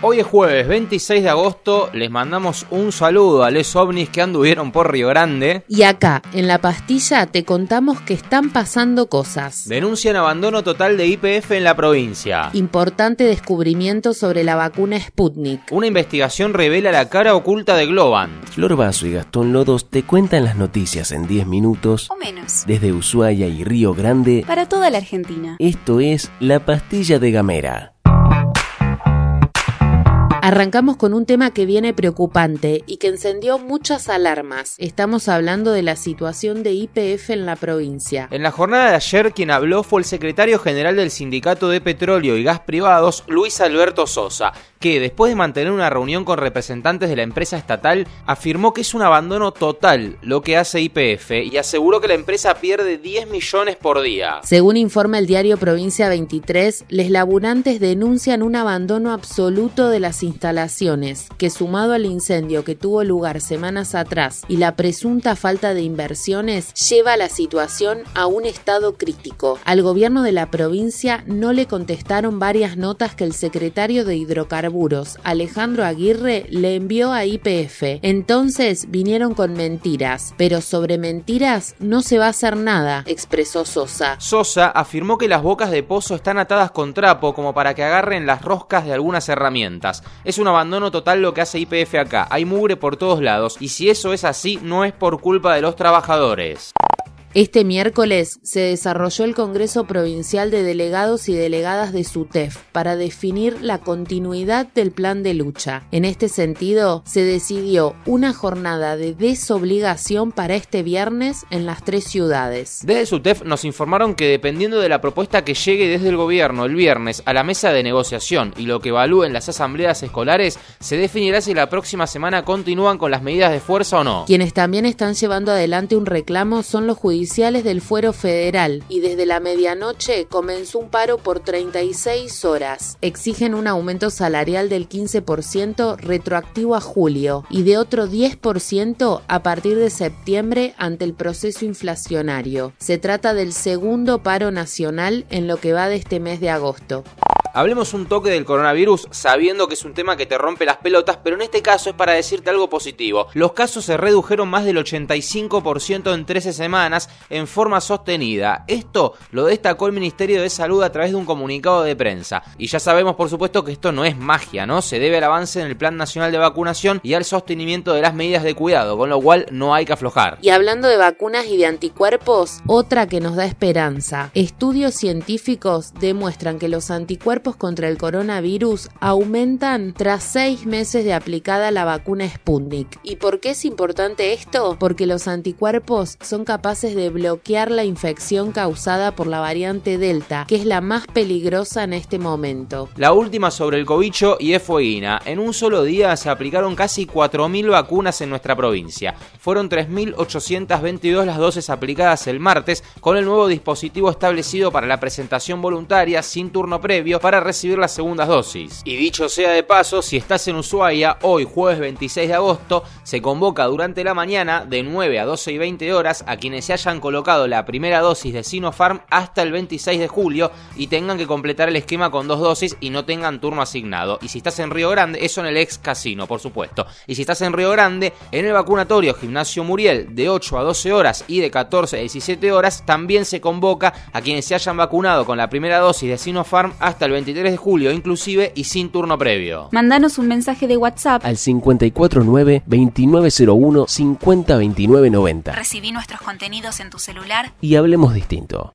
Hoy es jueves 26 de agosto, les mandamos un saludo a les ovnis que anduvieron por Río Grande. Y acá, en la pastilla, te contamos que están pasando cosas. Denuncian abandono total de IPF en la provincia. Importante descubrimiento sobre la vacuna Sputnik. Una investigación revela la cara oculta de Globan. Flor Vaso y Gastón Lodos te cuentan las noticias en 10 minutos O menos. desde Ushuaia y Río Grande. Para toda la Argentina. Esto es La Pastilla de Gamera. Arrancamos con un tema que viene preocupante y que encendió muchas alarmas. Estamos hablando de la situación de IPF en la provincia. En la jornada de ayer quien habló fue el secretario general del Sindicato de Petróleo y Gas Privados, Luis Alberto Sosa, que después de mantener una reunión con representantes de la empresa estatal, afirmó que es un abandono total lo que hace IPF y aseguró que la empresa pierde 10 millones por día. Según informa el diario Provincia 23, les laburantes denuncian un abandono absoluto de las instalaciones, que sumado al incendio que tuvo lugar semanas atrás y la presunta falta de inversiones, lleva la situación a un estado crítico. Al gobierno de la provincia no le contestaron varias notas que el secretario de Hidrocarburos, Alejandro Aguirre, le envió a IPF. Entonces vinieron con mentiras, pero sobre mentiras no se va a hacer nada, expresó Sosa. Sosa afirmó que las bocas de pozo están atadas con trapo como para que agarren las roscas de algunas herramientas. Es un abandono total lo que hace IPF acá. Hay mugre por todos lados y si eso es así no es por culpa de los trabajadores. Este miércoles se desarrolló el Congreso Provincial de Delegados y Delegadas de SUTEF para definir la continuidad del plan de lucha. En este sentido, se decidió una jornada de desobligación para este viernes en las tres ciudades. Desde SUTEF nos informaron que dependiendo de la propuesta que llegue desde el gobierno el viernes a la mesa de negociación y lo que evalúen las asambleas escolares, se definirá si la próxima semana continúan con las medidas de fuerza o no. Quienes también están llevando adelante un reclamo son los judiciales del Fuero Federal y desde la medianoche comenzó un paro por 36 horas. Exigen un aumento salarial del 15% retroactivo a julio y de otro 10% a partir de septiembre ante el proceso inflacionario. Se trata del segundo paro nacional en lo que va de este mes de agosto. Hablemos un toque del coronavirus sabiendo que es un tema que te rompe las pelotas, pero en este caso es para decirte algo positivo. Los casos se redujeron más del 85% en 13 semanas en forma sostenida. Esto lo destacó el Ministerio de Salud a través de un comunicado de prensa. Y ya sabemos por supuesto que esto no es magia, ¿no? Se debe al avance en el Plan Nacional de Vacunación y al sostenimiento de las medidas de cuidado, con lo cual no hay que aflojar. Y hablando de vacunas y de anticuerpos, otra que nos da esperanza. Estudios científicos demuestran que los anticuerpos contra el coronavirus aumentan tras seis meses de aplicada la vacuna Sputnik. ¿Y por qué es importante esto? Porque los anticuerpos son capaces de bloquear la infección causada por la variante Delta, que es la más peligrosa en este momento. La última sobre el cobicho y efueguina. En un solo día se aplicaron casi 4.000 vacunas en nuestra provincia. Fueron 3.822 las dosis aplicadas el martes con el nuevo dispositivo establecido para la presentación voluntaria sin turno previo para recibir las segundas dosis. Y dicho sea de paso, si estás en Ushuaia, hoy jueves 26 de agosto, se convoca durante la mañana de 9 a 12 y 20 horas a quienes se hayan colocado la primera dosis de Sinopharm hasta el 26 de julio y tengan que completar el esquema con dos dosis y no tengan turno asignado. Y si estás en Río Grande, eso en el ex casino, por supuesto. Y si estás en Río Grande, en el vacunatorio Gimnasio Muriel de 8 a 12 horas y de 14 a 17 horas, también se convoca a quienes se hayan vacunado con la primera dosis de Sinopharm hasta el 23 de julio inclusive y sin turno previo. Mandanos un mensaje de WhatsApp. Al 549-2901 502990. Recibí nuestros contenidos en tu celular. Y hablemos distinto.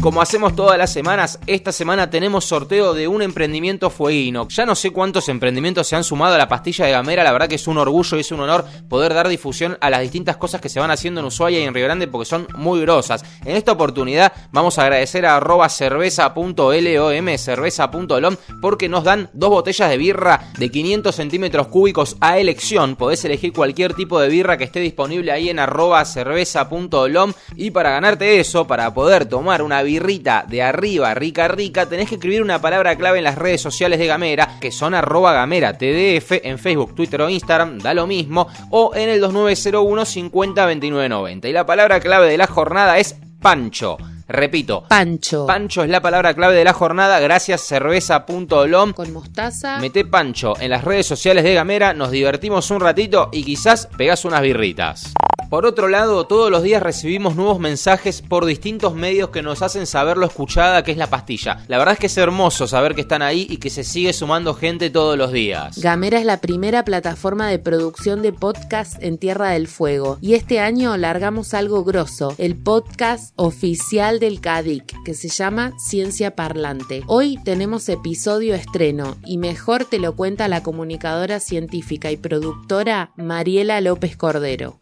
Como hacemos todas las semanas, esta semana tenemos sorteo de un emprendimiento fueguino. Ya no sé cuántos emprendimientos se han sumado a la pastilla de Gamera, la verdad que es un orgullo y es un honor poder dar difusión a las distintas cosas que se van haciendo en Ushuaia y en Río Grande porque son muy grosas. En esta oportunidad vamos a agradecer a arroba cerveza.lom, cerveza.lom, porque nos dan dos botellas de birra de 500 centímetros cúbicos a elección. Podés elegir cualquier tipo de birra que esté disponible ahí en arroba cerveza.lom y para ganarte eso, para poder tomar una birra birrita de arriba, rica rica, tenés que escribir una palabra clave en las redes sociales de Gamera, que son arroba gamera TDF en Facebook, Twitter o Instagram, da lo mismo, o en el 2901 50 29 90. Y la palabra clave de la jornada es Pancho. Repito. Pancho. Pancho es la palabra clave de la jornada. Gracias cerveza.olom. Con mostaza. Mete Pancho en las redes sociales de Gamera, nos divertimos un ratito y quizás pegás unas birritas. Por otro lado, todos los días recibimos nuevos mensajes por distintos medios que nos hacen saber lo escuchada que es la pastilla. La verdad es que es hermoso saber que están ahí y que se sigue sumando gente todos los días. Gamera es la primera plataforma de producción de podcast en Tierra del Fuego y este año largamos algo grosso, el podcast oficial del CADIC, que se llama Ciencia Parlante. Hoy tenemos episodio estreno y mejor te lo cuenta la comunicadora científica y productora Mariela López Cordero.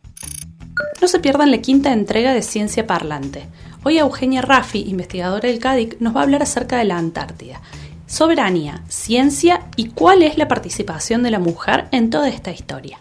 No se pierdan la quinta entrega de Ciencia Parlante. Hoy Eugenia Raffi, investigadora del CADIC, nos va a hablar acerca de la Antártida. Soberanía, ciencia y cuál es la participación de la mujer en toda esta historia.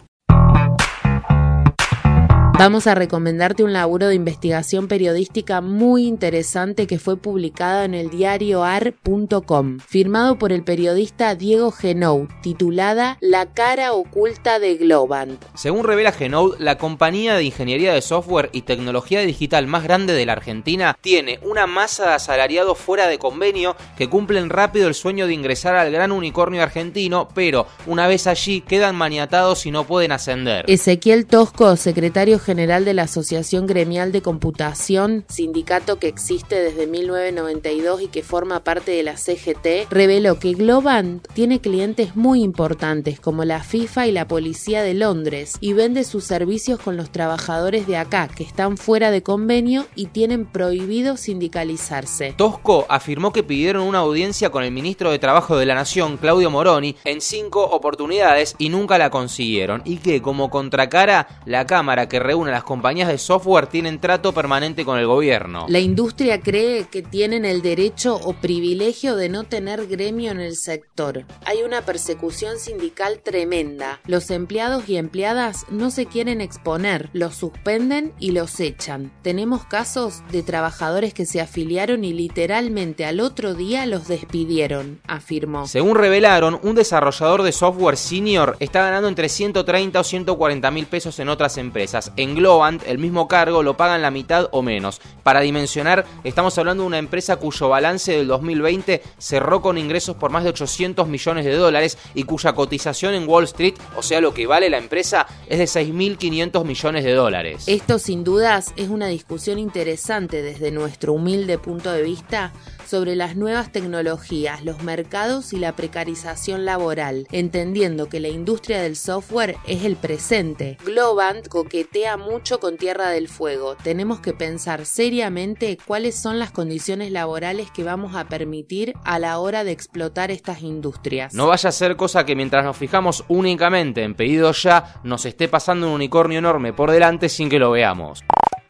Vamos a recomendarte un laburo de investigación periodística muy interesante que fue publicado en el diario ar.com, firmado por el periodista Diego Genoud, titulada La cara oculta de Globant. Según revela Genoud, la compañía de ingeniería de software y tecnología digital más grande de la Argentina tiene una masa de asalariados fuera de convenio que cumplen rápido el sueño de ingresar al gran unicornio argentino, pero una vez allí quedan maniatados y no pueden ascender. Ezequiel Tosco, secretario general de la Asociación Gremial de Computación, sindicato que existe desde 1992 y que forma parte de la CGT, reveló que Globant tiene clientes muy importantes como la FIFA y la Policía de Londres y vende sus servicios con los trabajadores de acá que están fuera de convenio y tienen prohibido sindicalizarse. Tosco afirmó que pidieron una audiencia con el ministro de Trabajo de la Nación, Claudio Moroni, en cinco oportunidades y nunca la consiguieron y que como contracara la Cámara que reúne a las compañías de software tienen trato permanente con el gobierno. La industria cree que tienen el derecho o privilegio de no tener gremio en el sector. Hay una persecución sindical tremenda. Los empleados y empleadas no se quieren exponer, los suspenden y los echan. Tenemos casos de trabajadores que se afiliaron y literalmente al otro día los despidieron, afirmó. Según revelaron, un desarrollador de software senior está ganando entre 130 o 140 mil pesos en otras empresas. En Globant, el mismo cargo lo pagan la mitad o menos. Para dimensionar, estamos hablando de una empresa cuyo balance del 2020 cerró con ingresos por más de 800 millones de dólares y cuya cotización en Wall Street, o sea lo que vale la empresa, es de 6.500 millones de dólares. Esto sin dudas es una discusión interesante desde nuestro humilde punto de vista sobre las nuevas tecnologías, los mercados y la precarización laboral, entendiendo que la industria del software es el presente. Globant coquetea mucho con Tierra del Fuego. Tenemos que pensar seriamente cuáles son las condiciones laborales que vamos a permitir a la hora de explotar estas industrias. No vaya a ser cosa que mientras nos fijamos únicamente en pedidos ya, nos esté pasando un unicornio enorme por delante sin que lo veamos.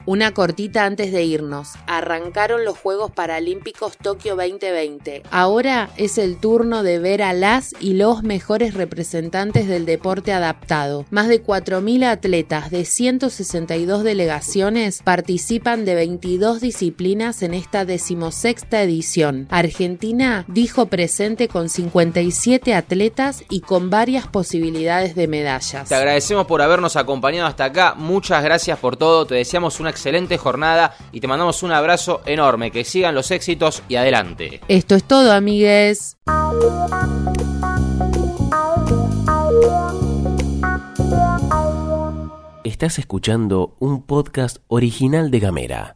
Una cortita antes de irnos. Arrancaron los Juegos Paralímpicos Tokio 2020. Ahora es el turno de ver a las y los mejores representantes del deporte adaptado. Más de 4.000 atletas de 162 delegaciones participan de 22 disciplinas en esta decimosexta edición. Argentina dijo presente con 57 atletas y con varias posibilidades de medallas. Te agradecemos por habernos acompañado hasta acá. Muchas gracias por todo. Te deseamos una excelente jornada y te mandamos un abrazo enorme. Que sigan los éxitos y adelante. Esto es todo, amigues. Estás escuchando un podcast original de Gamera.